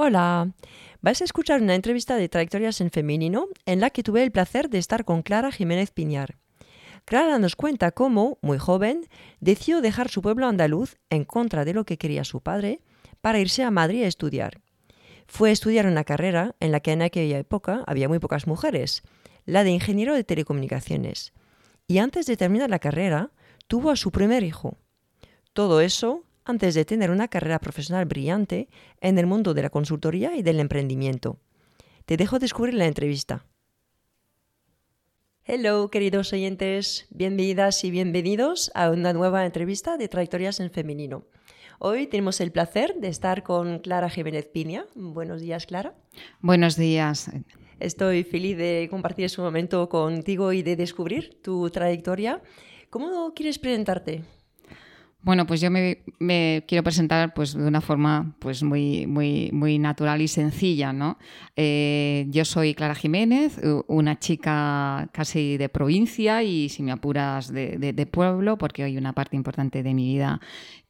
Hola, vais a escuchar una entrevista de Trayectorias en Femenino en la que tuve el placer de estar con Clara Jiménez Piñar. Clara nos cuenta cómo, muy joven, decidió dejar su pueblo andaluz en contra de lo que quería su padre para irse a Madrid a estudiar. Fue a estudiar una carrera en la que en aquella época había muy pocas mujeres, la de ingeniero de telecomunicaciones. Y antes de terminar la carrera, tuvo a su primer hijo. Todo eso antes de tener una carrera profesional brillante en el mundo de la consultoría y del emprendimiento. Te dejo descubrir la entrevista. Hello, queridos oyentes, bienvenidas y bienvenidos a una nueva entrevista de Trayectorias en Femenino. Hoy tenemos el placer de estar con Clara Jiménez Piña. Buenos días, Clara. Buenos días. Estoy feliz de compartir este momento contigo y de descubrir tu trayectoria. ¿Cómo quieres presentarte? Bueno, pues yo me, quiero presentar pues, de una forma pues, muy, muy, muy natural y sencilla. ¿no? Eh, yo soy Clara Jiménez, una chica casi de provincia y, si me apuras, de, pueblo, porque hay una parte importante de mi vida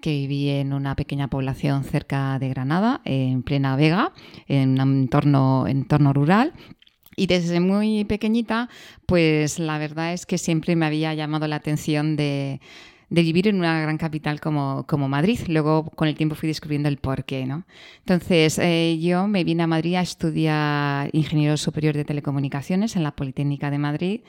que viví en una pequeña población cerca de Granada, en plena Vega, en un entorno, entorno rural. Y desde muy pequeñita, pues la verdad es que siempre me había llamado la atención de de vivir en una gran capital como, como, Madrid. Luego, con el tiempo, fui descubriendo el porqué. ¿no? Entonces, eh, yo me vine a Madrid a estudiar Ingeniero Superior de Telecomunicaciones en la Politécnica de Madrid.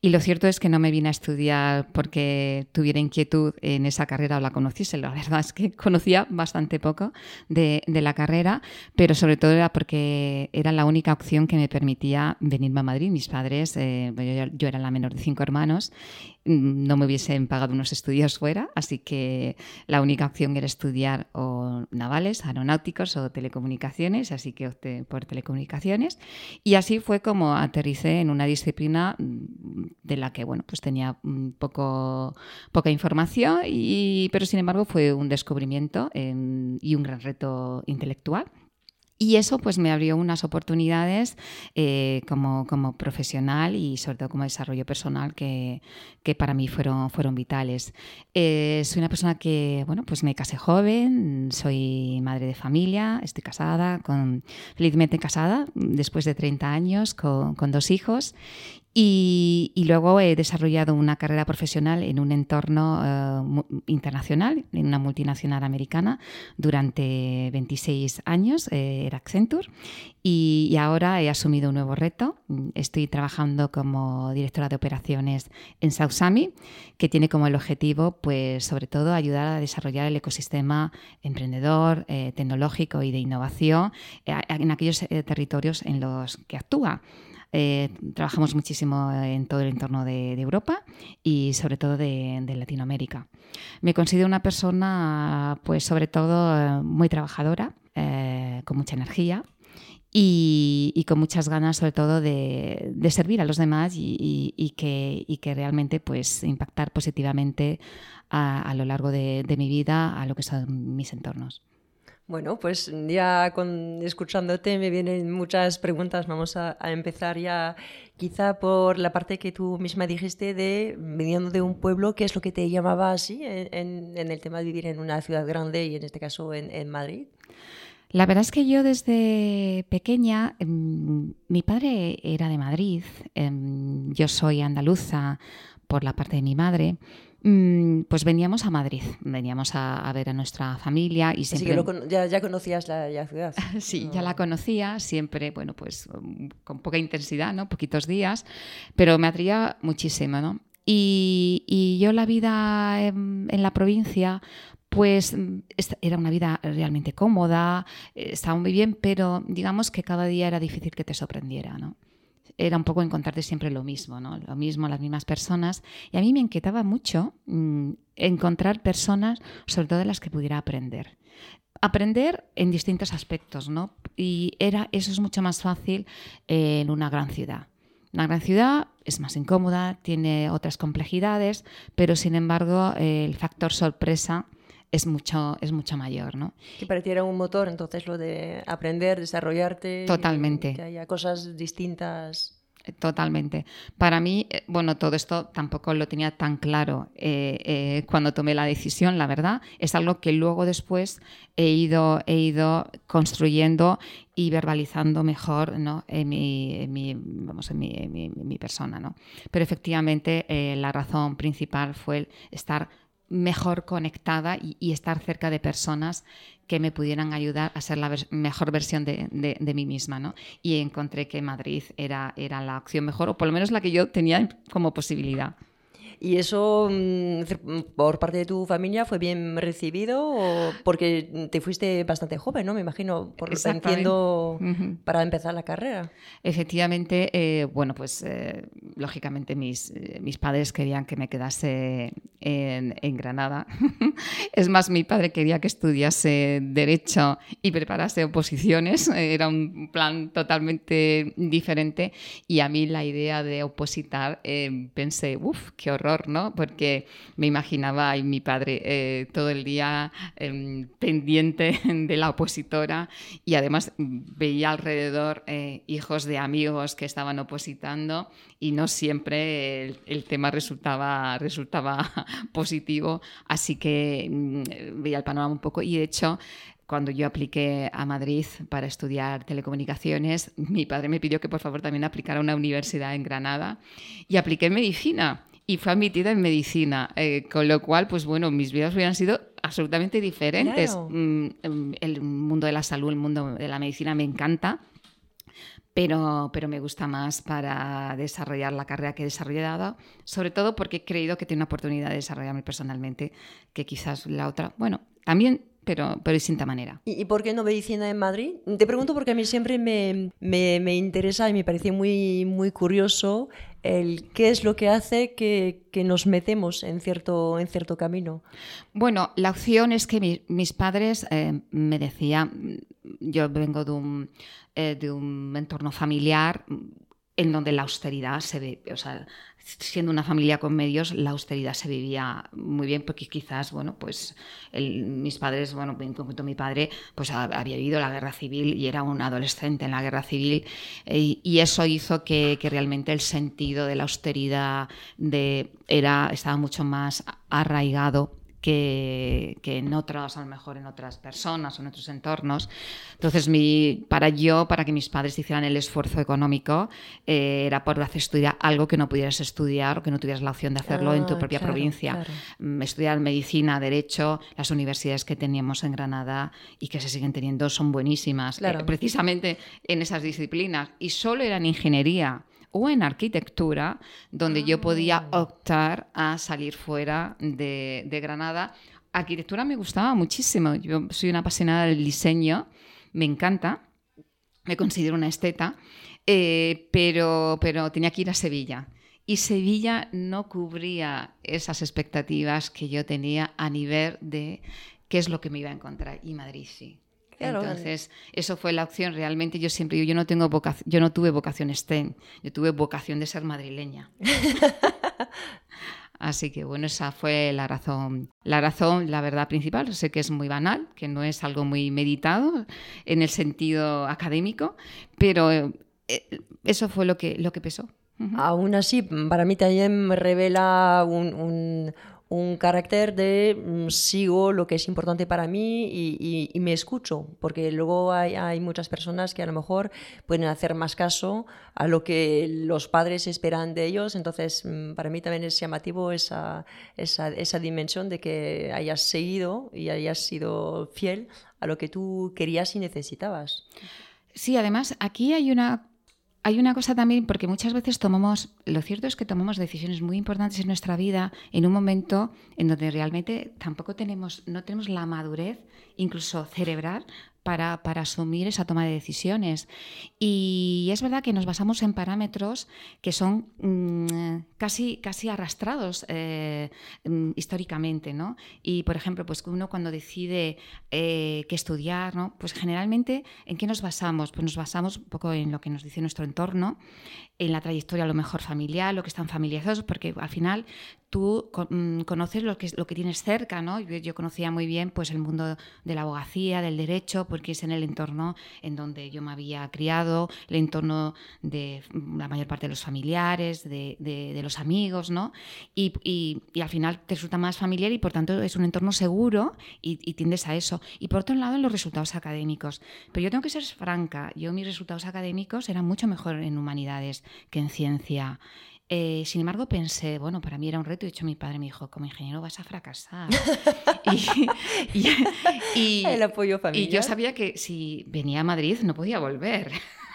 Y lo cierto es que no me vine a estudiar porque tuviera inquietud en esa carrera o la conociese. La verdad es que conocía bastante poco de, de la carrera, pero sobre todo era porque era la única opción que me permitía venirme a Madrid. Mis padres, eh, yo, yo era la menor de cinco hermanos, mm, no me hubiesen pagado unos estudios fuera, así que la única opción era estudiar navales, aeronáuticos o telecomunicaciones, así que opté por telecomunicaciones. Y así fue como aterricé en una disciplina mm, de la que bueno, pues tenía poco, poca información, y, pero sin embargo fue un descubrimiento em, y un gran reto intelectual. Y eso pues me abrió unas oportunidades eh, como, como, profesional y sobre todo como desarrollo personal que, que para mí fueron, fueron vitales. Eh, soy una persona que, bueno, pues me casé joven, soy madre de familia, estoy casada, con, felizmente casada, después de 30 años, con, con dos hijos y, luego he desarrollado una carrera profesional en un entorno eh, internacional, en una multinacional americana, durante 26 años, eh, era Accenture, y, ahora he asumido un nuevo reto. Estoy trabajando como directora de operaciones en Sausami, que tiene como el objetivo, pues, sobre todo, ayudar a desarrollar el ecosistema emprendedor, eh, tecnológico y de innovación en aquellos territorios en los que actúa. Eh, trabajamos muchísimo en todo el entorno de, Europa y sobre todo de, Latinoamérica. Me considero una persona, pues sobre todo, muy trabajadora, eh, con mucha energía, y, con muchas ganas sobre todo de, servir a los demás y, que, realmente pues impactar positivamente a, lo largo de, mi vida a lo que son mis entornos. Bueno, pues ya con, escuchándote me vienen muchas preguntas. Vamos a, empezar ya quizá por la parte que tú misma dijiste de viniendo de un pueblo, ¿qué es lo que te llamaba así en, el tema de vivir en una ciudad grande y en este caso en, Madrid? La verdad es que yo desde pequeña, em, mi padre era de Madrid, em, yo soy andaluza por la parte de mi madre. Mm, pues veníamos a Madrid, veníamos a, ver a nuestra familia y siempre... Así que ya, conocías la, ciudad. sí, ya la conocía, siempre, bueno, pues um, con poca intensidad, ¿no? Poquitos días, pero me atraía muchísimo, ¿no? Y, yo la vida en, la provincia, pues mm, era una vida realmente cómoda, eh, estaba muy bien, pero digamos que cada día era difícil que te sorprendiera, ¿no? Era un poco encontrarte siempre lo mismo, ¿no? Lo mismo, las mismas personas. Y a mí me inquietaba mucho mm, encontrar personas, sobre todo de las que pudiera aprender. Aprender en distintos aspectos, ¿no? Y era, eso es mucho más fácil en una gran ciudad. Una gran ciudad es más incómoda, tiene otras complejidades, pero sin embargo el factor sorpresa es mucho, es mucho mayor. ¿no? Que para ti era un motor, entonces lo de aprender, desarrollarte. Totalmente. Que haya cosas distintas. Totalmente. Para mí, eh, bueno, todo esto tampoco lo tenía tan claro eh, eh, cuando tomé la decisión, la verdad. Es algo que luego después he ido, he ido construyendo y verbalizando mejor ¿no? en, mi, vamos, en, mi, persona. ¿no? Pero efectivamente la razón principal fue estar mejor conectada y, estar cerca de personas que me pudieran ayudar a ser la mejor versión de, de, mí misma. ¿no? Y encontré que Madrid era, era la opción mejor, o por lo menos la que yo tenía como posibilidad. ¿Y eso mm, por parte de tu familia fue bien recibido? O porque te fuiste bastante joven, ¿no? Me imagino, por lo que entiendo, para empezar la carrera. Efectivamente, eh, bueno, pues eh, lógicamente mis, eh, mis padres querían que me quedase en, en Granada. es más, mi padre quería que estudiase Derecho y preparase oposiciones. Era un plan totalmente diferente. Y a mí la idea de opositar, pensé, uff, qué horror ¿no? Porque me imaginaba y mi padre eh, todo el día em, pendiente de la opositora y además veía alrededor eh, hijos de amigos que estaban opositando y no siempre el, tema resultaba, resultaba positivo, así que mm, veía el panorama un poco. Y de hecho cuando yo apliqué a Madrid para estudiar telecomunicaciones, mi padre me pidió que por favor también aplicara a una universidad en Granada y apliqué medicina y fue admitida en medicina, eh, con lo cual, pues bueno, mis vidas hubieran sido absolutamente diferentes. Mm, em, el mundo de la salud, el mundo de la medicina me encanta, pero, pero me gusta más para desarrollar la carrera que he desarrollado, sobre todo porque he creído que tiene una oportunidad de desarrollarme personalmente, que quizás la otra, bueno, también pero, pero de distinta manera. ¿Y, por qué no medicina en Madrid? Te pregunto porque a mí siempre me, me, me, interesa y me parece muy, muy curioso el qué es lo que hace que, que nos metemos en cierto, en cierto camino. Bueno, la opción es que mis padres eh, me decían, yo vengo de un, eh, de un entorno familiar en donde la austeridad se ve, o sea, siendo una familia con medios, la austeridad se vivía muy bien, porque quizás, bueno, pues mis padres, bueno, en concreto mi padre, pues había vivido la guerra civil y era un adolescente en la guerra civil, y, y eso hizo que, que, realmente el sentido de la austeridad de, era, estaba mucho más arraigado que, en otras, a lo mejor en otras personas o en otros entornos. Entonces, mi, para yo, para que mis padres hicieran el esfuerzo económico, eh, era por hacer estudiar algo que no pudieras estudiar o que no tuvieras la opción de hacerlo en tu ah, propia provincia. Mm, estudiar medicina, derecho, las universidades que teníamos en Granada y que se siguen teniendo son buenísimas, eh, precisamente en esas disciplinas. Y solo eran ingeniería o en arquitectura, donde yo podía ah. optar a salir fuera de, Granada. Arquitectura me gustaba muchísimo. Yo soy una apasionada del diseño, me encanta, me considero una esteta, eh, pero, pero tenía que ir a Sevilla. Y Sevilla no cubría esas expectativas que yo tenía a nivel de qué es lo que me iba a encontrar. Y Madrid sí. Entonces, eso fue la opción. Realmente yo siempre digo, yo no, tengo vocación, yo no tuve vocación STEM, yo tuve vocación de ser madrileña. Así que bueno, esa fue la razón, la razón, la verdad principal. Sé que es muy banal, que no es algo muy meditado en el sentido académico, pero eh, eso fue lo que, lo que pesó. Aún así, para mí también me revela un un carácter de mm, sigo lo que es importante para mí y, me escucho, porque luego hay, muchas personas que a lo mejor pueden hacer más caso a lo que los padres esperan de ellos, entonces mm, para mí también es llamativo esa, esa, esa dimensión de que hayas seguido y hayas sido fiel a lo que tú querías y necesitabas. Sí, además aquí hay una hay una cosa también, porque muchas veces tomamos, lo cierto es que tomamos decisiones muy importantes en nuestra vida en un momento en donde realmente tampoco tenemos, no tenemos la madurez, incluso cerebral, para, asumir esa toma de decisiones. Y es verdad que nos basamos en parámetros que son mm, casi, casi arrastrados eh, mm, históricamente. ¿no? Y, por ejemplo, pues uno cuando decide eh, qué estudiar, ¿no? pues generalmente, ¿en qué nos basamos? Pues nos basamos un poco en lo que nos dice nuestro entorno, en la trayectoria a lo mejor familiar, lo que están familiarizados, porque al final tú mm, conoces lo que, lo que tienes cerca, ¿no? Yo, conocía muy bien pues, el mundo de la abogacía, del derecho, porque es en el entorno en donde yo me había criado, el entorno de la mayor parte de los familiares, de, los amigos, ¿no? Y, al final te resulta más familiar y por tanto es un entorno seguro y, y tiendes a eso. Y por otro lado, en los resultados académicos. Pero yo tengo que ser franca, yo mis resultados académicos eran mucho mejor en humanidades que en ciencia. Eh, sin embargo, pensé, bueno, para mí era un reto. Y de hecho, mi padre me dijo, como ingeniero vas a fracasar. y, el apoyo familiar. Y yo sabía que si venía a Madrid no podía volver.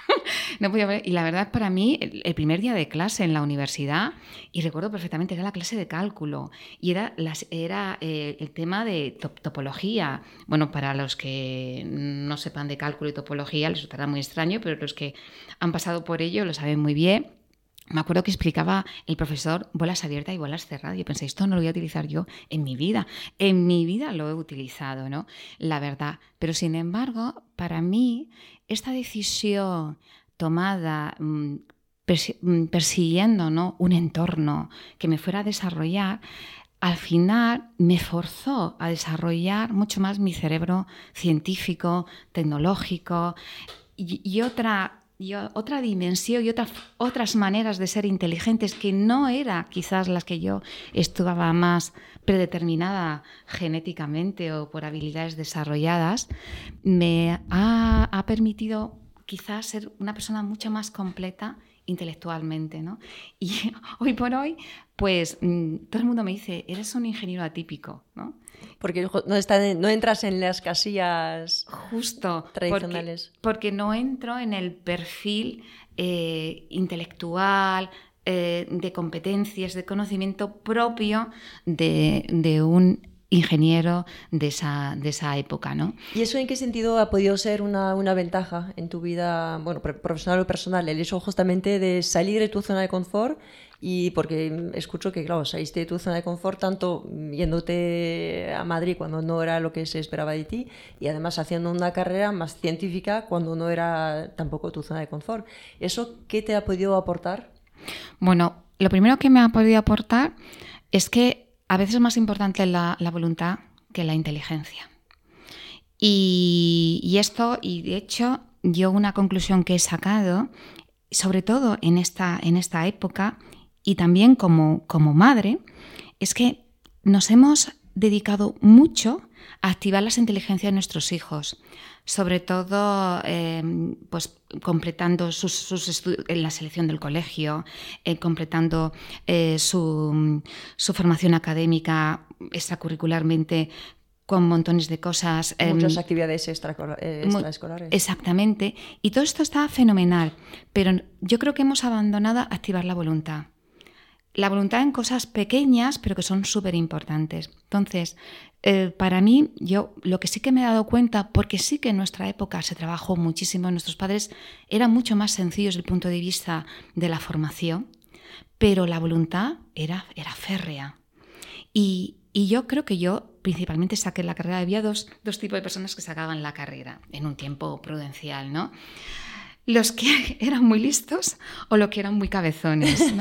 no podía volver. Y la verdad, para mí, el, primer día de clase en la universidad, y recuerdo perfectamente, era la clase de cálculo. Y era, las, era eh, el tema de topología. Bueno, para los que no sepan de cálculo y topología, les resultará muy extraño, pero los que han pasado por ello lo saben muy bien me acuerdo que explicaba el profesor bolas abiertas y bolas cerradas. Y pensé, esto no lo voy a utilizar yo en mi vida. En mi vida lo he utilizado, ¿no? La verdad. Pero sin embargo, para mí, esta decisión tomada mm, mm, persiguiendo ¿no? un entorno que me fuera a desarrollar, al final me forzó a desarrollar mucho más mi cerebro científico, tecnológico y otra y otra dimensión y otras, otras maneras de ser inteligentes que no era quizás las que yo estaba más predeterminada genéticamente o por habilidades desarrolladas, me ha, ha permitido quizás ser una persona mucho más completa intelectualmente, ¿no? Y hoy por hoy, pues mm, todo el mundo me dice, eres un ingeniero atípico, ¿no? Porque no, está, no entras en las casillas Justo, tradicionales. Porque, no entro en el perfil eh, intelectual, eh, de competencias, de conocimiento propio de, de un ingeniero de esa, de esa época. ¿no? ¿Y eso en qué sentido ha podido ser una, una ventaja en tu vida bueno, profesional o personal? El hecho justamente de salir de tu zona de confort y porque escucho que, claro, saliste de tu zona de confort tanto yéndote a Madrid cuando no era lo que se esperaba de ti y además haciendo una carrera más científica cuando no era tampoco tu zona de confort. ¿Eso qué te ha podido aportar? Bueno, lo primero que me ha podido aportar es que a veces es más importante la, voluntad que la inteligencia. Y, esto, y de hecho, yo una conclusión que he sacado, sobre todo en esta, en esta época, y también como, como madre, es que nos hemos dedicado mucho activar las inteligencias de nuestros hijos, sobre todo eh, pues, completando sus, estudios en la selección del colegio, eh, completando eh, su, formación académica extracurricularmente con montones de cosas. Muchas actividades extraescolares. Exactamente. Y todo esto está fenomenal, pero yo creo que hemos abandonado activar la voluntad la voluntad en cosas pequeñas, pero que son súper importantes. Entonces, eh, para mí, yo lo que sí que me he dado cuenta, porque sí que en nuestra época se trabajó muchísimo, nuestros padres eran mucho más sencillos desde el punto de vista de la formación, pero la voluntad era, era férrea. Y, yo creo que yo principalmente saqué la carrera, había dos, dos tipos de personas que sacaban la carrera en un tiempo prudencial, ¿no? Los que eran muy listos o los que eran muy cabezones.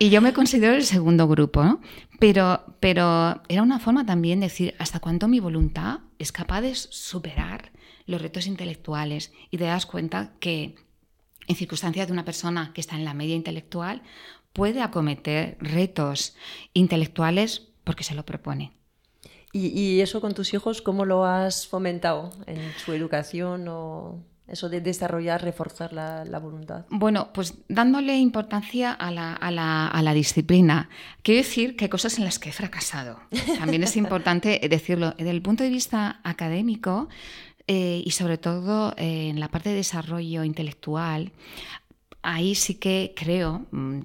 Y yo me considero el segundo grupo, pero, pero era una forma también de decir hasta cuánto mi voluntad es capaz de superar los retos intelectuales y te das cuenta que en circunstancias de una persona que está en la media intelectual puede acometer retos intelectuales porque se lo propone. ¿Y, y eso con tus hijos cómo lo has fomentado en su educación o...? Eso de desarrollar, reforzar la, voluntad. Bueno, pues dándole importancia a la, a, la, a la, disciplina. Quiero decir que hay cosas en las que he fracasado. También es importante decirlo. Desde el punto de vista académico eh, y sobre todo eh, en la parte de desarrollo intelectual, ahí sí que creo, mm,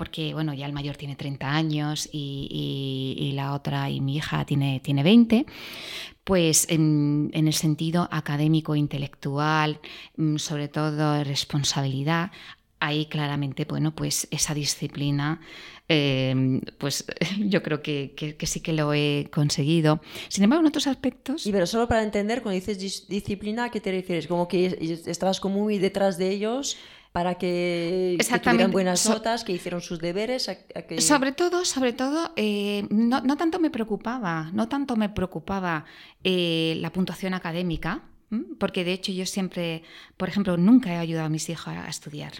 porque bueno, ya el mayor tiene 30 años y, y, la otra y mi hija tiene, tiene 20, pues en, el sentido académico, intelectual, mm, sobre todo responsabilidad, ahí claramente, bueno, pues esa disciplina, em, pues yo creo que, sí que lo he conseguido. Sin embargo, en otros aspectos... Y pero solo para entender, cuando dices disciplina, ¿a qué te refieres? Como que estabas como muy detrás de ellos para que, tuvieran buenas notas, que hicieron sus deberes. Sobre todo, sobre todo, eh, no, tanto me preocupaba, no tanto me preocupaba eh, la puntuación académica, porque de hecho yo siempre, por ejemplo, nunca he ayudado a mis hijos a estudiar.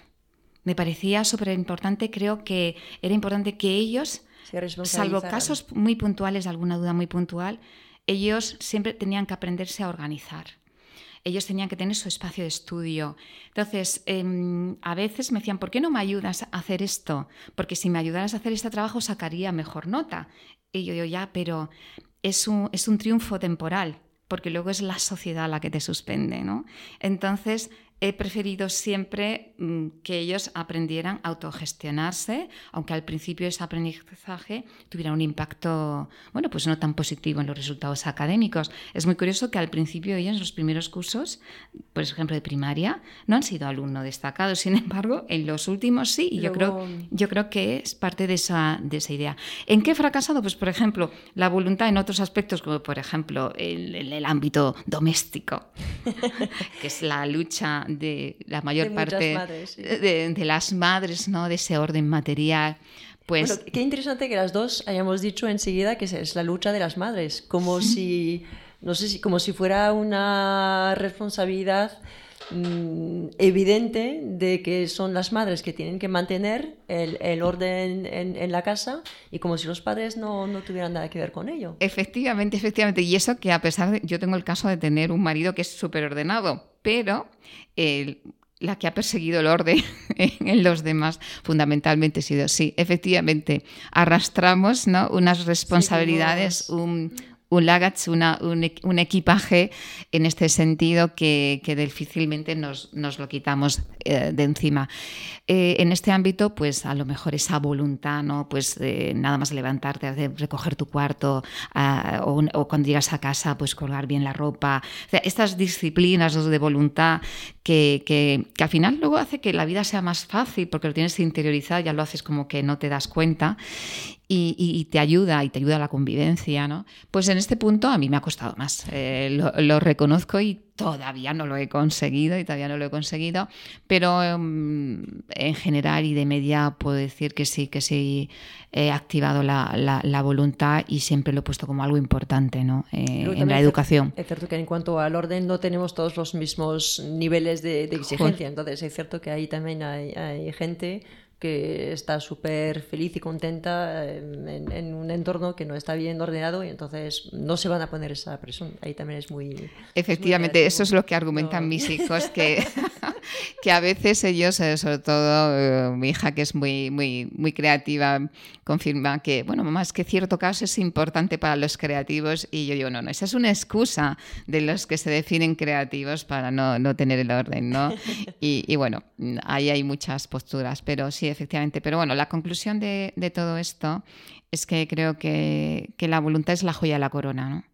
Me parecía súper importante, creo que era importante que ellos, salvo casos muy puntuales, alguna duda muy puntual, ellos siempre tenían que aprenderse a organizar ellos tenían que tener su espacio de estudio. Entonces, em, a veces me decían, ¿por qué no me ayudas a hacer esto? Porque si me ayudaras a hacer este trabajo sacaría mejor nota. Y yo digo, ya, pero es un, es un triunfo temporal, porque luego es la sociedad la que te suspende, ¿no? Entonces, he preferido siempre mm, que ellos aprendieran a autogestionarse, aunque al principio ese aprendizaje tuviera un impacto, bueno, pues no tan positivo en los resultados académicos. Es muy curioso que al principio ellos, en los primeros cursos, por ejemplo de primaria, no han sido alumno destacado, sin embargo, en los últimos sí, y yo, creo, yo creo que es parte de esa, de esa idea. ¿En qué he fracasado? Pues, por ejemplo, la voluntad en otros aspectos, como por ejemplo el, el ámbito doméstico, que es la lucha de la mayor parte de, las madres, ¿no? De ese orden material. Pues... qué interesante que las dos hayamos dicho enseguida que es la lucha de las madres, como si, no sé si, como si fuera una responsabilidad mm, evidente de que son las madres que tienen que mantener el, orden en, la casa y como si los padres no, no, tuvieran nada que ver con ello. Efectivamente, efectivamente. Y eso que a pesar de, yo tengo el caso de tener un marido que es súper ordenado, pero la que ha perseguido el orden en los demás fundamentalmente ha sido, sí, efectivamente, arrastramos ¿no? unas responsabilidades, un, un luggage, un, equipaje en este sentido que, difícilmente nos, lo quitamos eh, de encima. Eh, en este ámbito, pues a lo mejor esa voluntad, ¿no? Pues nada más levantarte, recoger tu cuarto ah, o, cuando llegas a casa, pues colgar bien la ropa. estas disciplinas de voluntad que, al final luego hace que la vida sea más fácil porque lo tienes interiorizado, ya lo haces como que no te das cuenta y, te ayuda y te ayuda a la convivencia, ¿no? Pues en este punto a mí me ha costado más. Eh, lo, reconozco y todavía no lo he conseguido y todavía no lo he conseguido, pero em, en general y de media puedo decir que sí, que sí he activado la, voluntad y siempre lo he puesto como algo importante ¿no? Eh, en la educación. Es cierto que en cuanto al orden no tenemos todos los mismos niveles de, exigencia, entonces es cierto que ahí también hay, hay gente que está súper feliz y contenta en, un entorno que no está bien ordenado y entonces no se van a poner esa presión. Ahí también es muy... Efectivamente, eso es lo que argumentan mis hijos, que, que a veces ellos, eh, sobre todo eh, mi hija que es muy, muy, muy creativa, confirma que, bueno, más que cierto caso es importante para los creativos y yo digo, no, no, esa es una excusa de los que se definen creativos para no, no tener el orden, ¿no? Y, y bueno, ahí hay muchas posturas, pero sí efectivamente. Pero bueno, la conclusión de, todo esto es que creo que, la voluntad es la joya de la corona, ¿no?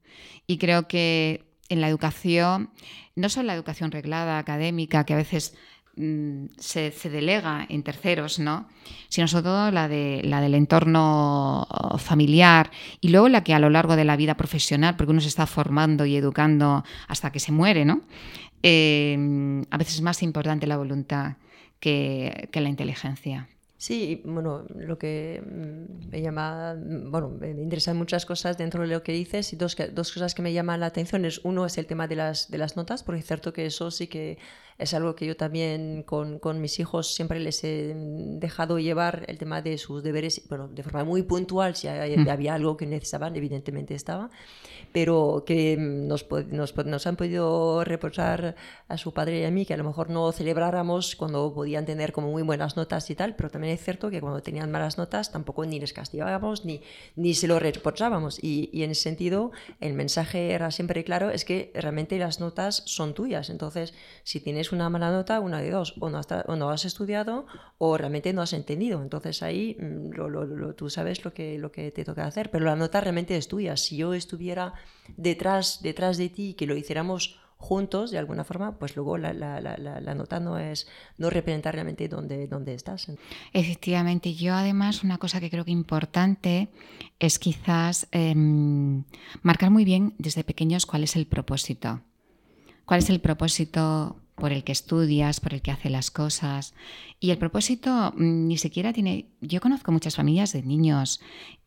Y creo que en la educación, no solo la educación reglada, académica, que a veces mm, se, delega en terceros, ¿no? sino sobre todo la, de, la del entorno familiar y luego la que a lo largo de la vida profesional, porque uno se está formando y educando hasta que se muere, ¿no? Eh, a veces es más importante la voluntad que, la inteligencia. Sí, bueno, lo que mm, me llama, mm, bueno, me interesan muchas cosas dentro de lo que dices y dos, dos cosas que me llaman la atención es uno es el tema de las, de las notas, porque es cierto que eso sí que es algo que yo también con, con, mis hijos siempre les he dejado llevar el tema de sus deberes, bueno, de forma muy puntual, si mm. había algo que necesitaban, evidentemente estaba, pero que nos, nos, nos, han podido reprochar a su padre y a mí que a lo mejor no celebráramos cuando podían tener como muy buenas notas y tal, pero también es cierto que cuando tenían malas notas tampoco ni les castigábamos ni, ni se lo reprochábamos y, y en ese sentido el mensaje era siempre claro, es que realmente las notas son tuyas, entonces si tienes una mala nota, una de dos, o no has, estudiado o realmente no has entendido. Entonces ahí mm, tú sabes lo que, lo que te toca hacer, pero la nota realmente es tuya. Si yo estuviera detrás, detrás de ti, que lo hiciéramos juntos de alguna forma, pues luego la, la, la, la, nota no es no representa realmente dónde, dónde estás. Efectivamente, yo además una cosa que creo que importante es quizás em, marcar muy bien desde pequeños cuál es el propósito. ¿Cuál es el propósito por el que estudias, por el que hace las cosas. Y el propósito mm, ni siquiera tiene... Yo conozco muchas familias de niños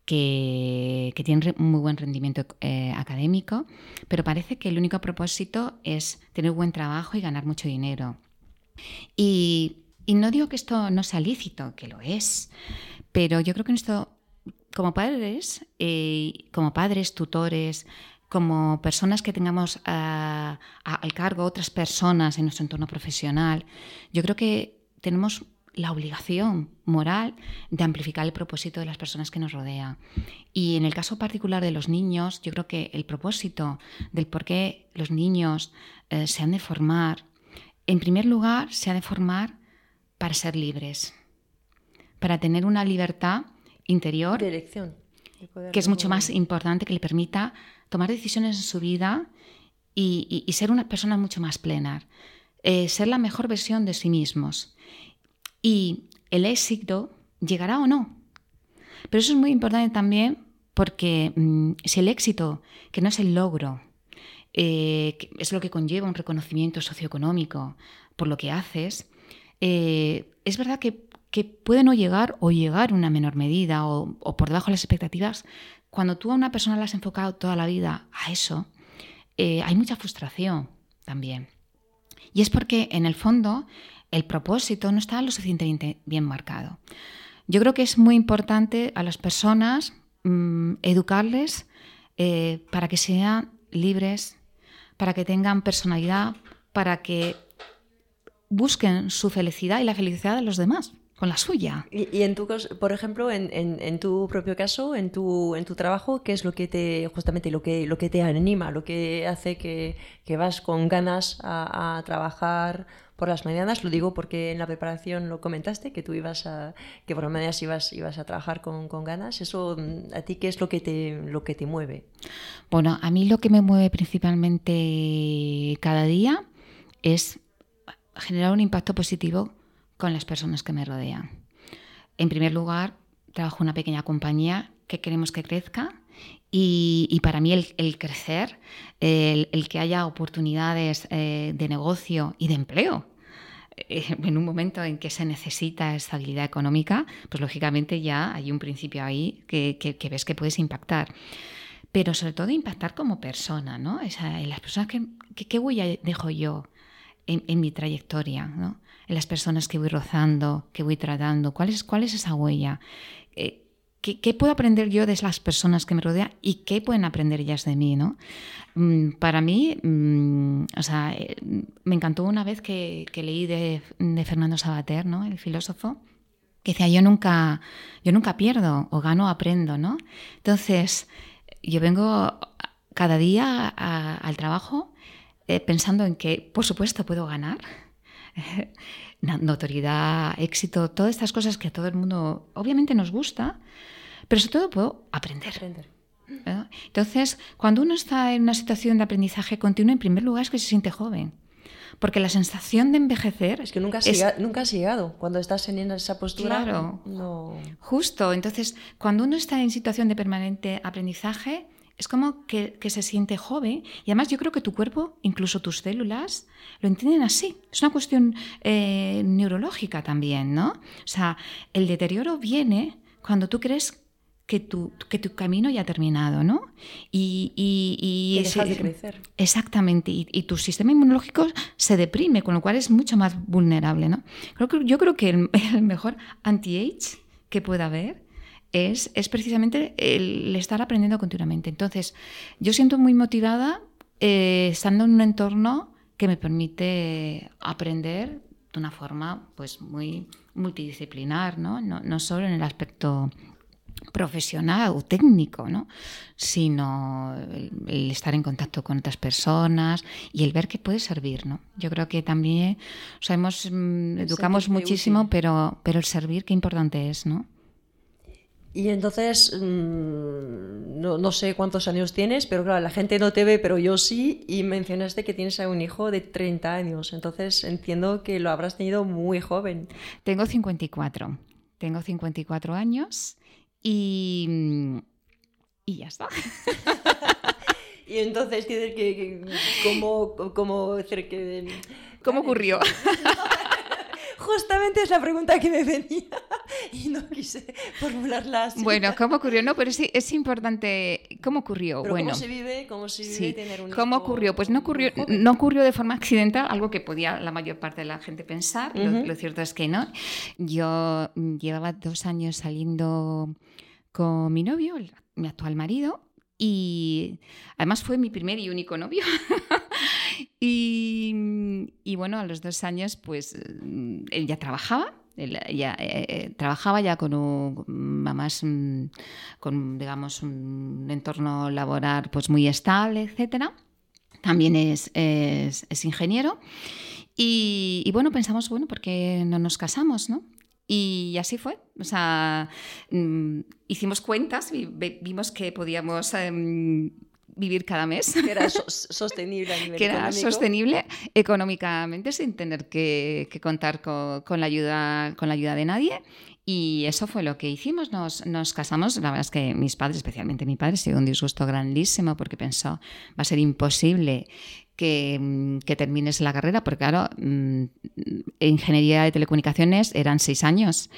que, tienen muy buen rendimiento eh, académico, pero parece que el único propósito es tener buen trabajo y ganar mucho dinero. Y, no digo que esto no sea lícito, que lo es, pero yo creo que esto, como padres, eh, como padres, tutores, como personas que tengamos al cargo otras personas en nuestro entorno profesional, yo creo que tenemos la obligación moral de amplificar el propósito de las personas que nos rodean. Y en el caso particular de los niños, yo creo que el propósito del por qué los niños eh, se han de formar, en primer lugar, se ha de formar para ser libres, para tener una libertad interior. De elección. que es mucho más importante, que le permita tomar decisiones en su vida y, ser una persona mucho más plena, eh, ser la mejor versión de sí mismos. Y el éxito llegará o no. Pero eso es muy importante también porque mm, si el éxito, que no es el logro, eh, es lo que conlleva un reconocimiento socioeconómico por lo que haces, eh, es verdad que, puede no llegar o llegar en una menor medida o, o, por debajo de las expectativas, cuando tú a una persona la has enfocado toda la vida a eso, eh, hay mucha frustración también. Y es porque en el fondo el propósito no está lo suficientemente bien marcado. Yo creo que es muy importante a las personas mm, educarles eh, para que sean libres, para que tengan personalidad, para que busquen su felicidad y la felicidad de los demás con la suya. Y, en tu por ejemplo, en, tu propio caso, en tu, en tu trabajo, ¿qué es lo que te, justamente lo que, lo que te anima, lo que hace que, vas con ganas a, trabajar por las mañanas? Lo digo porque en la preparación lo comentaste, que tú ibas a, que por las mañanas ibas, ibas a trabajar con, con ganas. Eso, ¿a ti qué es lo que te, lo que te mueve? Bueno, a mí lo que me mueve principalmente cada día es generar un impacto positivo con las personas que me rodean. En primer lugar, trabajo en una pequeña compañía que queremos que crezca y, para mí el, crecer, el, que haya oportunidades eh, de negocio y de empleo, eh, en un momento en que se necesita estabilidad económica, pues lógicamente ya hay un principio ahí que, ves que puedes impactar. Pero sobre todo impactar como persona, ¿no? en las personas que, ¿qué huella dejo yo en, en mi trayectoria, ¿no? En las personas que voy rozando, que voy tratando? ¿Cuál es, esa huella? Eh, ¿qué, puedo aprender yo de las personas que me rodean y qué pueden aprender ellas de mí? ¿no? Mm, para mí, mm, o sea, eh, me encantó una vez que, leí de, Fernando Sabater, ¿no? el filósofo, que decía, yo nunca, yo nunca pierdo, o gano aprendo. ¿no? Entonces, yo vengo cada día al trabajo eh, pensando en que, por supuesto, puedo ganar notoriedad, éxito, todas estas cosas que a todo el mundo obviamente nos gusta, pero sobre todo puedo aprender. Entonces, cuando uno está en una situación de aprendizaje continuo, en primer lugar es que se siente joven. Porque la sensación de envejecer... Es que nunca has, llegado, nunca has llegado. Cuando estás en esa postura... Claro. Justo. Entonces, cuando uno está en situación de permanente aprendizaje, es como que, se siente joven y además yo creo que tu cuerpo, incluso tus células, lo entienden así. Es una cuestión eh, neurológica también, ¿no? O sea, el deterioro viene cuando tú crees que tu, que tu camino ya ha terminado, ¿no? Y, y, de crecer. Exactamente, y, tu sistema inmunológico se deprime, con lo cual es mucho más vulnerable, ¿no? Creo que, yo creo que el, el mejor anti-age que pueda haber es, precisamente el estar aprendiendo continuamente. Entonces, yo siento muy motivada eh, estando en un entorno que me permite aprender de una forma pues muy multidisciplinar, ¿no? No, solo en el aspecto profesional o técnico, ¿no? sino el, estar en contacto con otras personas y el ver que puede servir. ¿no? Yo creo que también o mm, educamos muchísimo, pero, pero el servir qué importante es. ¿no? Y entonces, mm, no, sé cuántos años tienes, pero claro, la gente no te ve, pero yo sí, y mencionaste que tienes a un hijo de 30 años, entonces entiendo que lo habrás tenido muy joven. Tengo 54, tengo 54 años y, y ya está. y entonces, ¿cómo, cómo, que ¿Cómo ocurrió? Justamente es la pregunta que me venía y no quise formularla así. Bueno, ¿cómo ocurrió? No, pero sí, es importante. ¿Cómo ocurrió? bueno, ¿Cómo se vive? ¿Cómo se vive tener un ¿Cómo ocurrió? Pues no ocurrió, no ocurrió de forma accidental, algo que podía la mayor parte de la gente pensar. lo, cierto es que no. Yo llevaba dos años saliendo con mi novio, mi actual marido, y además fue mi primer y único novio. y, bueno, a los dos años, pues él ya trabajaba. Eh, eh, trabajaba ya con un más con digamos un entorno laboral pues muy estable etcétera. También es, es, ingeniero. Y, bueno pensamos bueno por qué no nos casamos no y así fue. O sea, mm, hicimos cuentas vimos que podíamos em, vivir cada mes. Que era sostenible a nivel que era sostenible económicamente sin tener que, contar con, la ayuda, con la ayuda de nadie. Y eso fue lo que hicimos, nos, nos, casamos. La verdad es que mis padres, especialmente mi padre, se dio un disgusto grandísimo porque pensó, va a ser imposible Mm, que, termines la carrera, porque claro, mm, ingeniería de telecomunicaciones eran seis años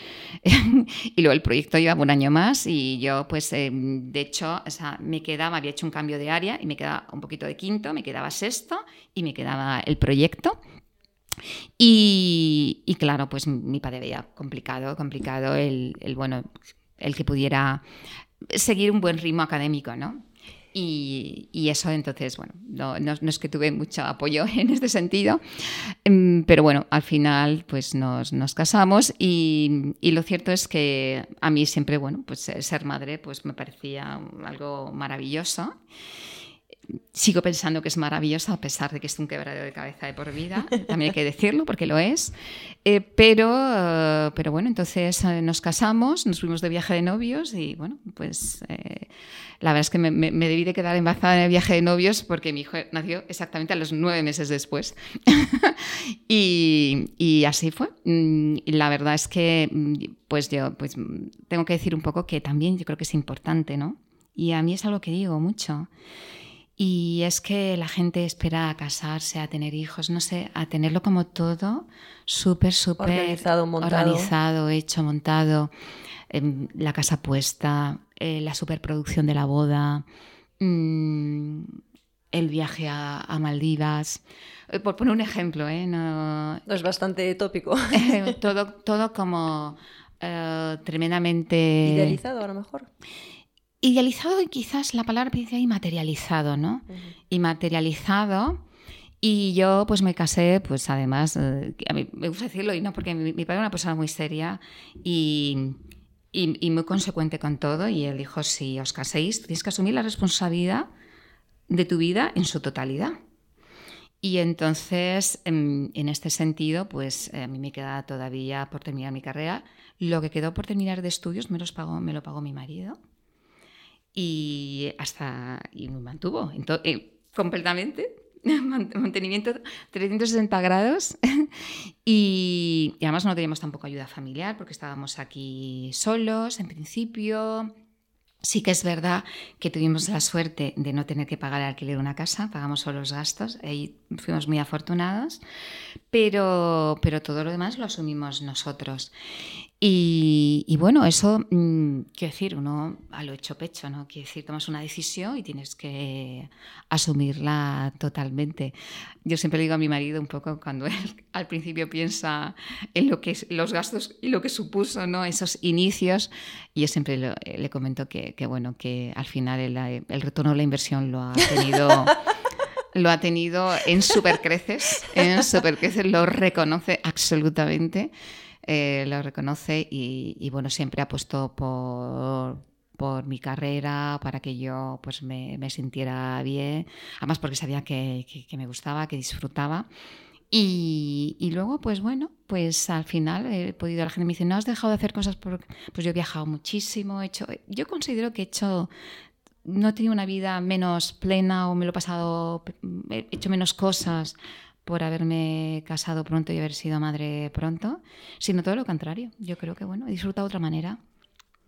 y luego el proyecto llevaba un año más y yo pues eh, de hecho me quedaba, había hecho un cambio de área y me quedaba un poquito de quinto, me quedaba sexto y me quedaba el proyecto. Y, claro, pues mi padre veía complicado, complicado el, bueno, el que pudiera seguir un buen ritmo académico, ¿no? Y, eso entonces, bueno, no, es que tuve mucho apoyo en este sentido, em, pero bueno, al final pues nos, casamos y, y, lo cierto es que a mí siempre, bueno, pues ser madre pues me parecía algo maravilloso sigo pensando que es maravillosa, a pesar de que es un quebradero de cabeza de por vida, también hay que decirlo porque lo es. Eh, pero, eh, pero bueno, entonces eh, nos casamos, nos fuimos de viaje de novios y bueno, pues la verdad es que me, debí de quedar embarazada en el viaje de novios porque mi hijo nació exactamente a los nueve meses después. y, y, así fue. Mm, y la verdad es que mm, pues yo pues, tengo que decir un poco que también yo creo que es importante, ¿no? Y a mí es algo que digo mucho. Y es que la gente espera a casarse, a tener hijos, no sé, a tenerlo como todo súper, súper organizado, organizado, hecho, montado, em, la casa puesta, eh, la superproducción de la boda, mm, el viaje a, Maldivas. Eh, por poner un ejemplo, ¿eh? No, es bastante tópico. todo, todo como tremendamente... Idealizado a lo mejor. Idealizado y quizás la palabra principal y materializado, ¿no? Y materializado. Y yo pues me casé, pues además, eh, a mí me gusta decirlo, y no porque mi, padre era una persona muy seria y, y, muy consecuente con todo, y él dijo, si os caséis, tienes que asumir la responsabilidad de tu vida en su totalidad. Y entonces, en, en, este sentido, pues a mí me queda todavía por terminar mi carrera. Lo que quedó por terminar de estudios me, los pagó, me lo pagó mi marido y hasta y me mantuvo. Eh, completamente. Mantenimiento 360 grados. Y, y, además no teníamos tampoco ayuda familiar porque estábamos aquí solos en principio. Sí que es verdad que tuvimos la suerte de no tener que pagar el alquiler de una casa, pagamos solo los gastos, ahí fuimos muy afortunados, pero, pero todo lo demás lo asumimos nosotros. Y, bueno, eso, mm, quiero decir, uno a lo hecho pecho, ¿no? Quiero decir, tomas una decisión y tienes que asumirla totalmente. Yo siempre le digo a mi marido un poco cuando él al principio piensa en lo que los gastos y lo que supuso, ¿no? Esos inicios, y yo siempre le comento que, bueno, que al final el, el retorno de la inversión lo ha tenido lo ha tenido en supercreces, en supercreces, lo reconoce absolutamente. Eh, lo reconoce y, bueno, siempre ha puesto por, por mi carrera, para que yo pues me, sintiera bien, además porque sabía que, me gustaba, que disfrutaba. Y, luego, pues bueno, pues al final he podido, la gente me dice, ¿no has dejado de hacer cosas? Por... Pues yo he viajado muchísimo, he hecho, yo considero que he hecho, no he tenido una vida menos plena o me lo he pasado, he hecho menos cosas por haberme casado pronto y haber sido madre pronto, sino todo lo contrario. Yo creo que bueno, he disfrutado de otra manera.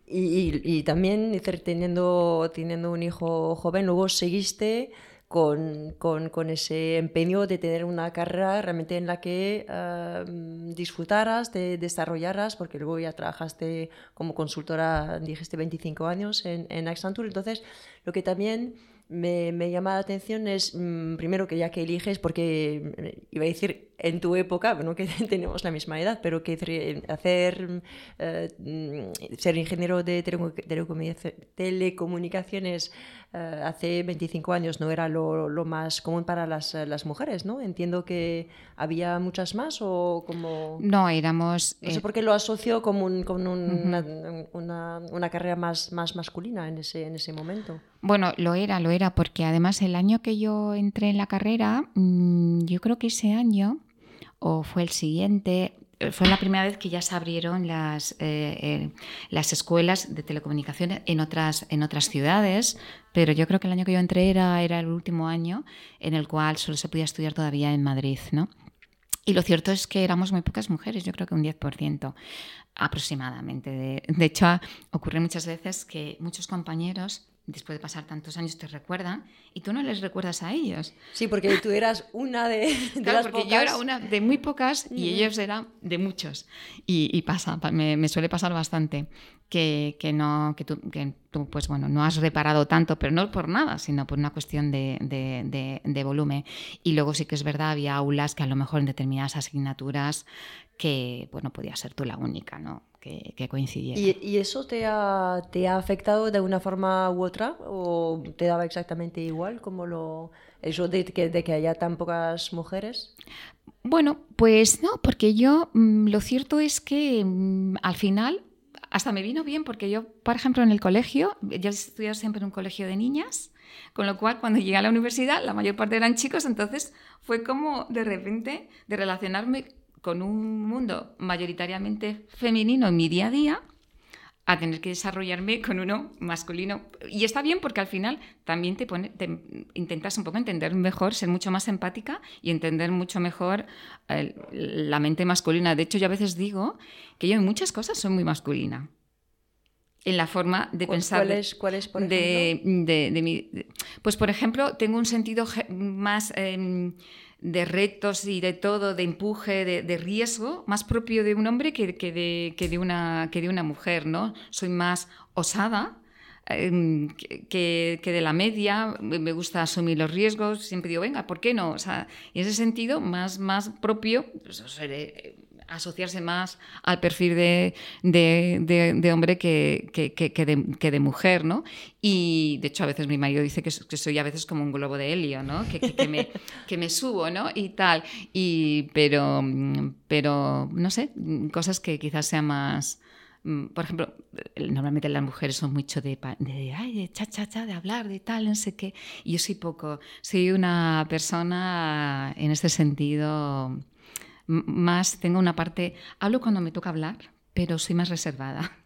Y, y, también teniendo, teniendo un hijo joven, luego seguiste con, con, con, ese empeño de tener una carrera realmente en la que uh, disfrutaras, de, desarrollaras, porque luego ya trabajaste como consultora, dijiste 25 años en, en Accenture, entonces lo que también me, me, llama la atención es, mmm, primero que ya que eliges, porque eh, iba a decir en tu época, bueno, que tenemos la misma edad, pero que hacer, uh, ser ingeniero de telecomunicaciones uh, hace 25 años no era lo, lo más común para las, las, mujeres, ¿no? Entiendo que había muchas más o como... No, éramos... No sé por qué lo asocio un, con un, uh -huh. una, una, una, carrera más, más masculina en ese, en ese momento. Bueno, lo era, lo era, porque además el año que yo entré en la carrera, mmm, yo creo que ese año, o fue el siguiente, fue la primera vez que ya se abrieron las, eh, eh, las escuelas de telecomunicaciones en otras, en otras ciudades, pero yo creo que el año que yo entré era, era el último año en el cual solo se podía estudiar todavía en Madrid, ¿no? Y lo cierto es que éramos muy pocas mujeres, yo creo que un 10% aproximadamente. De, de hecho, ocurre muchas veces que muchos compañeros después de pasar tantos años te recuerdan y tú no les recuerdas a ellos. Sí, porque tú eras una de, de claro, las porque pocas. yo era una de muy pocas y ellos eran de muchos. Y, y pasa, me, me, suele pasar bastante que, que no, que tú, que tú, pues bueno, no has reparado tanto, pero no por nada, sino por una cuestión de, de, de, de volumen. Y luego sí que es verdad, había aulas que a lo mejor en determinadas asignaturas que, bueno, podía ser tú la única, ¿no? Que, que, coincidiera. ¿Y, ¿Y, eso te ha, te ha afectado de una forma u otra? ¿O te daba exactamente igual como lo, eso de que, de que haya tan pocas mujeres? Bueno, pues no, porque yo mmm, lo cierto es que mmm, al final hasta me vino bien porque yo, por ejemplo, en el colegio, yo he estudiado siempre en un colegio de niñas, con lo cual cuando llegué a la universidad la mayor parte eran chicos, entonces fue como de repente de relacionarme con un mundo mayoritariamente femenino en mi día a día a tener que desarrollarme con uno masculino. Y está bien porque al final también te, pone, te intentas un poco entender mejor, ser mucho más empática y entender mucho mejor el, la mente masculina. De hecho, yo a veces digo que yo en muchas cosas soy muy masculina. En la forma de pensar. ¿Cuál es, cuál es por ejemplo? De, de, de mi, pues, por ejemplo, tengo un sentido más. Eh, de retos y de todo, de empuje, de, de riesgo, más propio de un hombre que, que, de, que, de una, que de una mujer, ¿no? Soy más osada, eh, que, que, de la media, me gusta asumir los riesgos, siempre digo, venga, ¿por qué no? O ese sentido, más, más propio, pues, seré, asociarse más al perfil de, de, de, de hombre que, que, que, de, que de mujer, ¿no? Y de hecho a veces mi marido dice que, soy a veces como un globo de helio, ¿no? Que, me, que me subo, ¿no? Y tal. Y, pero, pero, no sé, cosas que quizás sean más por ejemplo, normalmente las mujeres son mucho de, de, ay, de cha, cha, cha, de hablar, de tal, no sé qué. Y yo soy poco. Soy una persona en este sentido más, tengo una parte, hablo cuando me toca hablar, pero soy más reservada.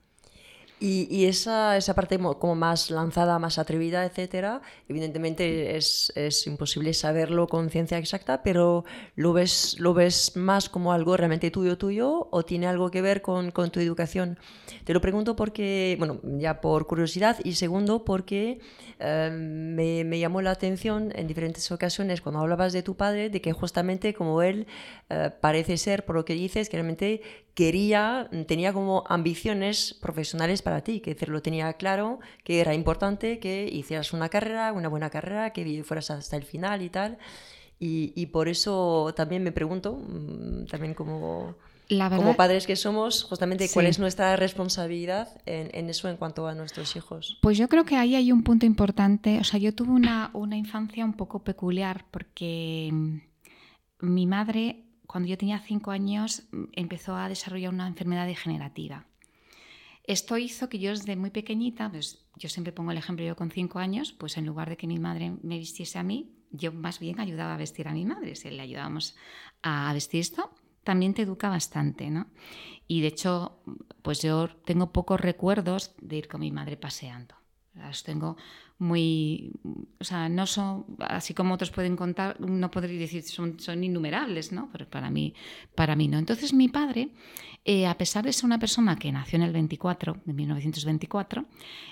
Y, y, esa, esa parte como más lanzada, más atrevida, etcétera, evidentemente es, es imposible saberlo con ciencia exacta, pero ¿lo ves, ¿lo ves más como algo realmente tuyo, tuyo o tiene algo que ver con, con tu educación? Te lo pregunto porque, bueno, ya por curiosidad y segundo porque eh, me, me, llamó la atención en diferentes ocasiones cuando hablabas de tu padre, de que justamente como él eh, parece ser, por lo que dices, que realmente quería, tenía como ambiciones profesionales para ti, que decir, lo tenía claro, que era importante que hicieras una carrera, una buena carrera, que fueras hasta el final y tal. Y, y por eso también me pregunto, también como, verdad, como padres que somos, justamente sí. cuál es nuestra responsabilidad en, en, eso en cuanto a nuestros hijos. Pues yo creo que ahí hay un punto importante. O sea, yo tuve una, una infancia un poco peculiar porque mi madre cuando yo tenía cinco años empezó a desarrollar una enfermedad degenerativa. Esto hizo que yo desde muy pequeñita, pues yo siempre pongo el ejemplo, yo con cinco años, pues en lugar de que mi madre me vistiese a mí, yo más bien ayudaba a vestir a mi madre, si le ayudábamos a vestir esto, también te educa bastante, ¿no? Y de hecho, pues yo tengo pocos recuerdos de ir con mi madre paseando. Las tengo muy, o sea, no son, así como otros pueden contar, no podría decir, son, son innumerables, ¿no? Pero para mí, para mí no. Entonces mi padre, eh, a pesar de ser una persona que nació en el 24, en 1924,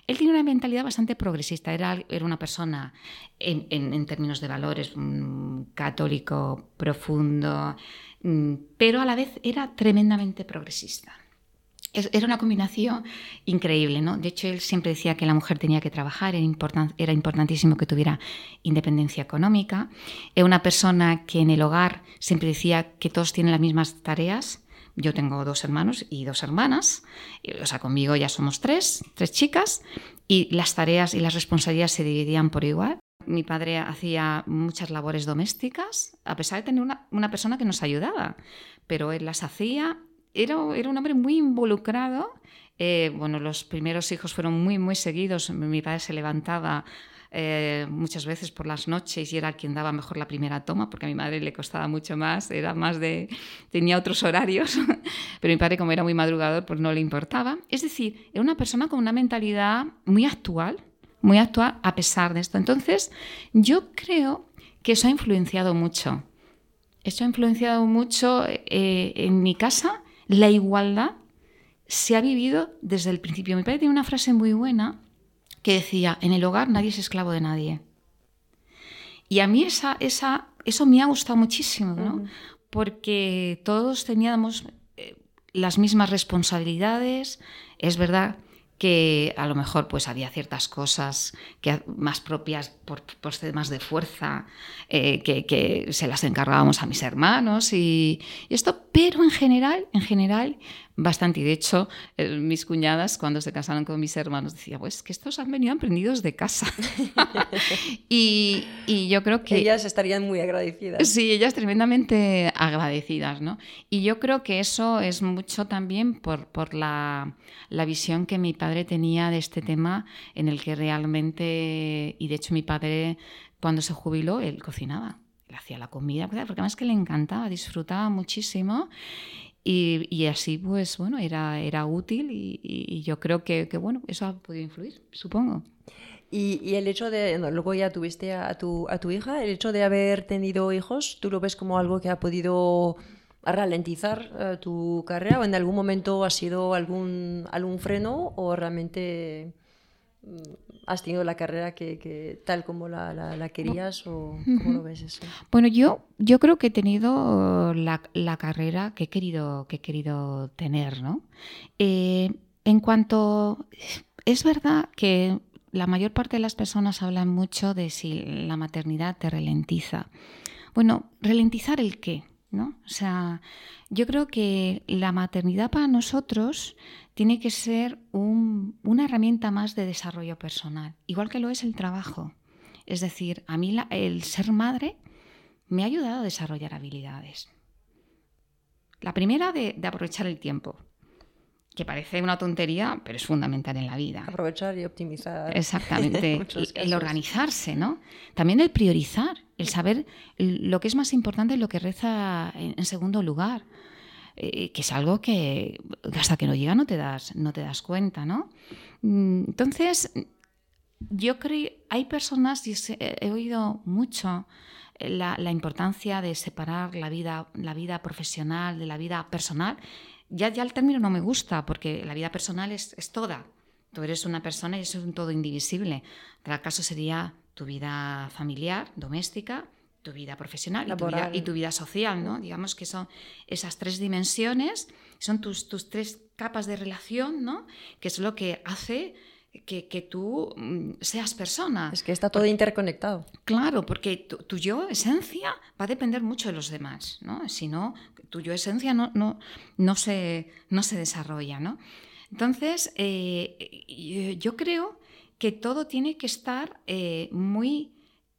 él tiene una mentalidad bastante progresista. Era, era una persona, en, en, términos de valores, católico profundo, mm, pero a la vez era tremendamente progresista era una combinación increíble, ¿no? De hecho, él siempre decía que la mujer tenía que trabajar, era, era importantísimo que tuviera independencia económica. Era una persona que en el hogar siempre decía que todos tienen las mismas tareas. Yo tengo dos hermanos y dos hermanas, o sea, conmigo ya somos tres, tres chicas, y las tareas y las responsabilidades se dividían por igual. Mi padre hacía muchas labores domésticas, a pesar de tener una, una persona que nos ayudaba, pero él las hacía era, un hombre muy involucrado. Eh, bueno, los primeros hijos fueron muy, muy seguidos. Mi padre se levantaba eh, muchas veces por las noches y era quien daba mejor la primera toma, porque a mi madre le costaba mucho más, era más de, tenía otros horarios, pero mi padre como era muy madrugador, pues no le importaba. Es decir, era una persona con una mentalidad muy actual, muy actual a pesar de esto. Entonces, yo creo que eso ha influenciado mucho. Eso ha influenciado mucho eh, en mi casa la igualdad se ha vivido desde el principio. Mi padre tiene una frase muy buena que decía, en el hogar nadie es esclavo de nadie. Y a mí esa, esa, eso me ha gustado muchísimo, ¿no? porque todos teníamos eh, las mismas responsabilidades. Es verdad que a lo mejor pues había ciertas cosas que más propias por, por temas de fuerza eh, que, se las encargábamos a mis hermanos y, esto pero en general en general bastante. Y de hecho eh, mis cuñadas cuando se casaron con mis hermanos decían pues que estos han venido aprendidos de casa y, y, yo creo que ellas estarían muy agradecidas. Sí ellas tremendamente agradecidas no y yo creo que eso es mucho también por, por la, la visión que mi padre tenía de este tema en el que realmente, y de hecho mi padre cuando se jubiló, él cocinaba, le hacía la comida, porque además que le encantaba, disfrutaba muchísimo. Y, así, pues bueno, era, era útil y, yo creo que, bueno, eso ha podido influir, supongo. Y, el hecho de, luego ya tuviste a tu, a tu hija, el hecho de haber tenido hijos, ¿tú lo ves como algo que ha podido a ralentizar eh, tu carrera o en algún momento ha sido algún, algún freno o realmente mm, has tenido la carrera que, tal como la, la, querías o cómo lo ves eso? Bueno, yo, yo creo que he tenido la, la carrera que he querido, que he querido tener, ¿no? Eh, en cuanto... Es verdad que la mayor parte de las personas hablan mucho de si la maternidad te ralentiza. Bueno, ¿ralentizar el qué? ¿no? O sea, yo creo que la maternidad para nosotros tiene que ser una herramienta más de desarrollo personal, igual que lo es el trabajo. Es decir, a mí el ser madre me ha ayudado a desarrollar habilidades. La primera de aprovechar el tiempo que parece una tontería, pero es fundamental en la vida. Aprovechar y optimizar. Exactamente. el organizarse, ¿no? También el priorizar, el saber lo que es más importante y lo que reza en, segundo lugar. Eh, que es algo que hasta que no llega no te das, no te das cuenta, ¿no? Mm, entonces, yo creo, hay personas, y he oído mucho la, la, importancia de separar la vida, la vida profesional de la vida personal ya, ya el término no me gusta porque la vida personal es, es toda. Tú eres una persona y eso es un todo indivisible. Tal caso sería tu vida familiar, doméstica, tu vida profesional y tu vida, y tu vida, social, ¿no? Digamos que son esas tres dimensiones, son tus, tus tres capas de relación, ¿no? Que es lo que hace que, que, tú mm, seas persona. Es que está todo interconectado. Claro, porque tu, tu, yo, esencia, va a depender mucho de los demás, ¿no? Si no, tu yo, esencia no, no, no, se, no se desarrolla, ¿no? Entonces, eh, yo creo que todo tiene que estar eh, muy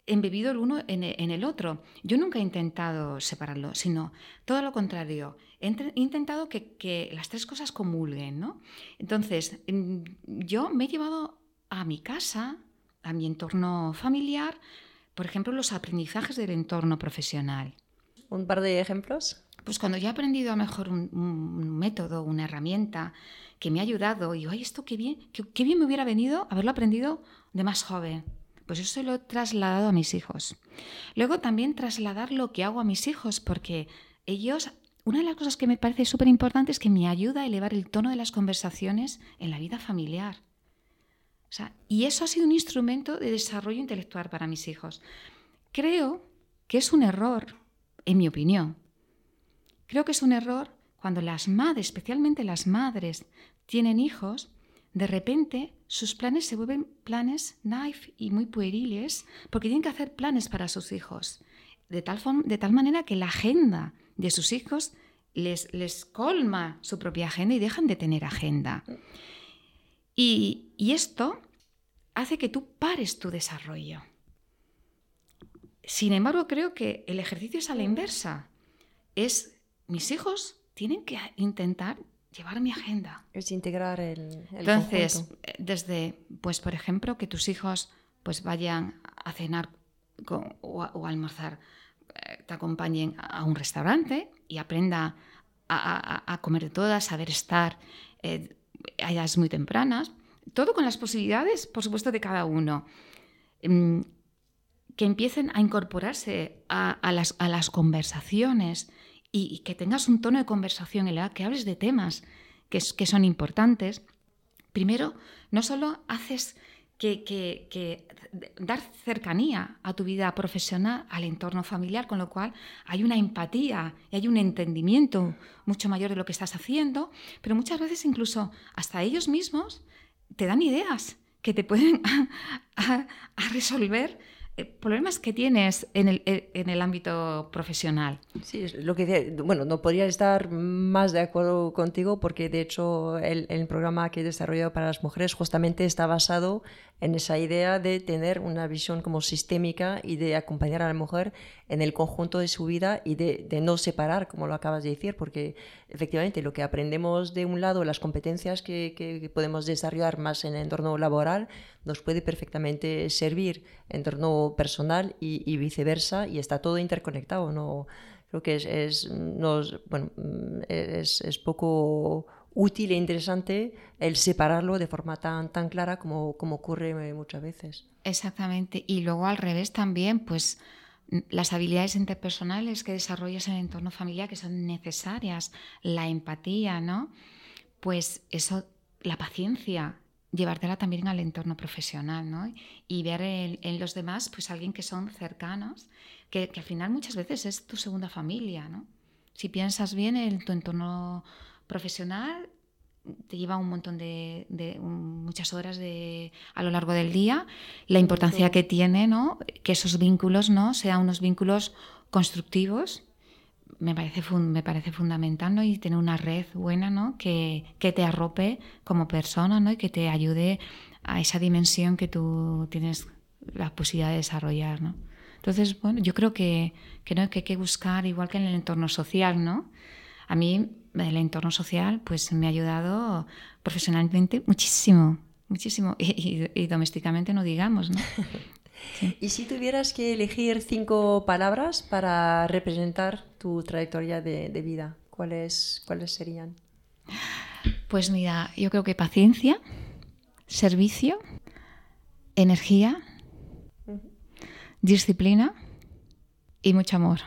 embebido el uno en el, otro. Yo nunca he intentado separarlo, sino todo lo contrario. He intentado que, las tres cosas comulguen, ¿no? Entonces, mm, yo me he llevado a mi casa, a mi entorno familiar, por ejemplo, los aprendizajes del entorno profesional. ¿Un par de ejemplos? Pues cuando ya he aprendido a mejor un, método, una herramienta que me ha ayudado, y ay, esto qué bien, qué, bien me hubiera venido haberlo aprendido de más joven. Pues eso lo he trasladado a mis hijos. Luego también trasladar lo que hago a mis hijos, porque ellos, una de las cosas que me parece súper importante es que me ayuda a elevar el tono de las conversaciones en la vida familiar. y eso ha sido un instrumento de desarrollo intelectual para mis hijos. Creo que es un error, en mi opinión. Creo que es un error cuando las madres, especialmente las madres, tienen hijos, de repente sus planes se vuelven planes naif y muy pueriles porque tienen que hacer planes para sus hijos. De tal, de tal manera que la agenda de sus hijos les, les colma su propia agenda y dejan de tener agenda. Y, y esto hace que tú pares tu desarrollo. Sin embargo, creo que el ejercicio es a la inversa. Es, mis hijos tienen que intentar llevar mi agenda. Es integrar el, Entonces, desde, pues, por ejemplo, que tus hijos pues vayan a cenar o, a, almorzar, eh, te acompañen a un restaurante y aprenda a, comer de todas, saber estar eh, a edades muy tempranas. Todo con las posibilidades, por supuesto, de cada uno. Mm, que empiecen a incorporarse a, las, conversaciones y, que tengas un tono de conversación en el que hables de temas que, son importantes, primero, no solo haces que, dar cercanía a tu vida profesional, al entorno familiar, con lo cual hay una empatía y hay un entendimiento mucho mayor de lo que estás haciendo, pero muchas veces incluso hasta ellos mismos te dan ideas que te pueden a resolver problemas que tienes en el, eh, en el ámbito profesional. Sí, lo que bueno, no podría estar más de acuerdo contigo porque de hecho el, el programa que he desarrollado para las mujeres justamente está basado en esa idea de tener una visión como sistémica y de acompañar a la mujer en el conjunto de su vida y de, no separar, como lo acabas de decir, porque efectivamente lo que aprendemos de un lado, las competencias que, que podemos desarrollar más en el entorno laboral, nos puede perfectamente servir en entorno personal y, viceversa, y está todo interconectado. ¿no? Creo que es, es, bueno, es, es poco útil e interesante el separarlo de forma tan, tan clara como, como ocurre muchas veces. Exactamente. Y luego al revés también, pues las habilidades interpersonales que desarrollas en el entorno familiar que son necesarias, la empatía, ¿no? Pues eso, la paciencia, llevártela también al entorno profesional, ¿no? Y ver en, los demás, pues alguien que son cercanos, que, que, al final muchas veces es tu segunda familia, ¿no? Si piensas bien en tu entorno profesional te lleva un montón de, muchas horas de, a lo largo del día, la importancia que tiene ¿no? que esos vínculos ¿no? sean unos vínculos constructivos, me parece, me parece fundamental ¿no? y tener una red buena ¿no? que, que, te arrope como persona ¿no? y que te ayude a esa dimensión que tú tienes la posibilidad de desarrollar. ¿no? Entonces, bueno, yo creo que, que, ¿no? que hay que buscar, igual que en el entorno social, ¿no? a mí el entorno social pues me ha ayudado profesionalmente muchísimo, muchísimo. Y, domésticamente no digamos, ¿no? Y si tuvieras que elegir cinco palabras para representar tu trayectoria de, vida, ¿cuáles, ¿cuáles serían? Pues mira, yo creo que paciencia, servicio, energía, disciplina y mucho amor.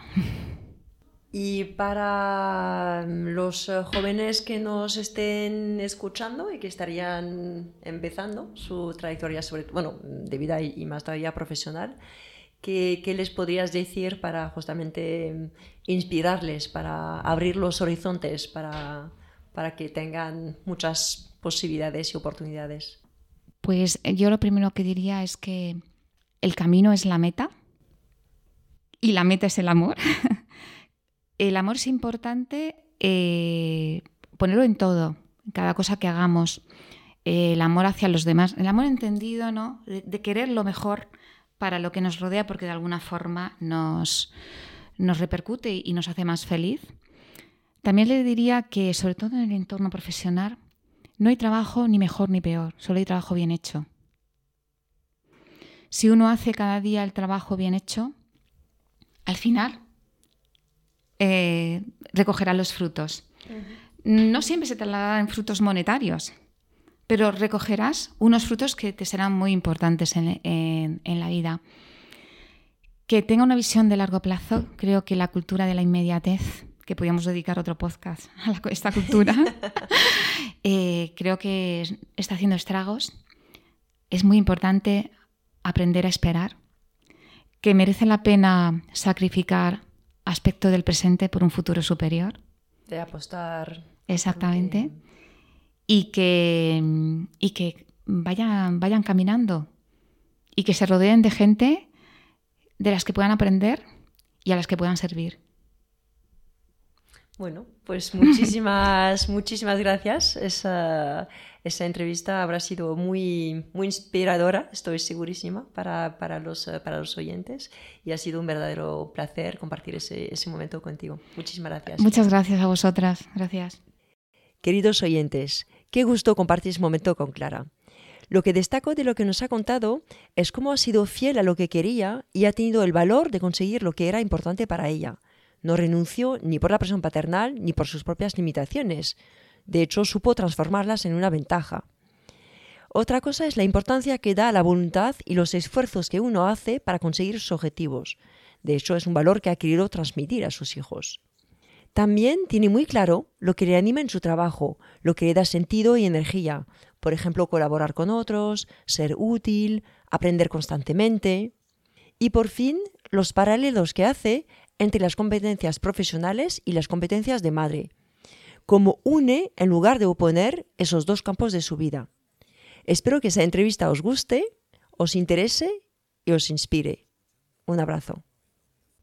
Y para mm, los eh, jóvenes que nos estén escuchando y que estarían empezando su trayectoria sobre, bueno, de vida y, más todavía profesional, ¿qué, ¿qué, les podrías decir para justamente mm, inspirarles, para abrir los horizontes, para, para que tengan muchas posibilidades y oportunidades? Pues eh, yo lo primero que diría es que el camino es la meta y la meta es el amor. el amor es importante eh, ponerlo en todo, en cada cosa que hagamos. el amor hacia los demás, el amor entendido, ¿no? De, querer lo mejor para lo que nos rodea, porque de alguna forma nos, nos repercute y nos hace más feliz. También le diría que, sobre todo en el entorno profesional, no hay trabajo ni mejor ni peor, solo hay trabajo bien hecho. Si uno hace cada día el trabajo bien hecho, al final eh, recogerá los frutos. No siempre se te en frutos monetarios, pero recogerás unos frutos que te serán muy importantes en, la vida. Que tenga una visión de largo plazo, creo que la cultura de la inmediatez, que podríamos dedicar otro podcast a esta cultura, eh, creo que está haciendo estragos. Es muy importante aprender a esperar, que merece la pena sacrificar aspecto del presente por un futuro superior. De apostar. Exactamente. Y que, y que vayan, vayan caminando y que se rodeen de gente de las que puedan aprender y a las que puedan servir. Bueno, pues muchísimas, muchísimas gracias. Esa, esa, entrevista habrá sido muy, muy inspiradora, estoy segurísima, para, para, los, para los oyentes. Y ha sido un verdadero placer compartir ese, ese momento contigo. Muchísimas gracias. Muchas gracias a vosotras. Gracias. Queridos oyentes, qué gusto compartir este momento con Clara. Lo que destaco de lo que nos ha contado es cómo ha sido fiel a lo que quería y ha tenido el valor de conseguir lo que era importante para ella no renunció ni por la presión paternal ni por sus propias limitaciones. De hecho, supo transformarlas en una ventaja. Otra cosa es la importancia que da a la voluntad y los esfuerzos que uno hace para conseguir sus objetivos. De hecho, es un valor que ha querido transmitir a sus hijos. También tiene muy claro lo que le anima en su trabajo, lo que le da sentido y energía. Por ejemplo, colaborar con otros, ser útil, aprender constantemente. Y por fin, los paralelos que hace entre las competencias profesionales y las competencias de madre, como une en lugar de oponer esos dos campos de su vida. Espero que esa entrevista os guste, os interese y os inspire. Un abrazo.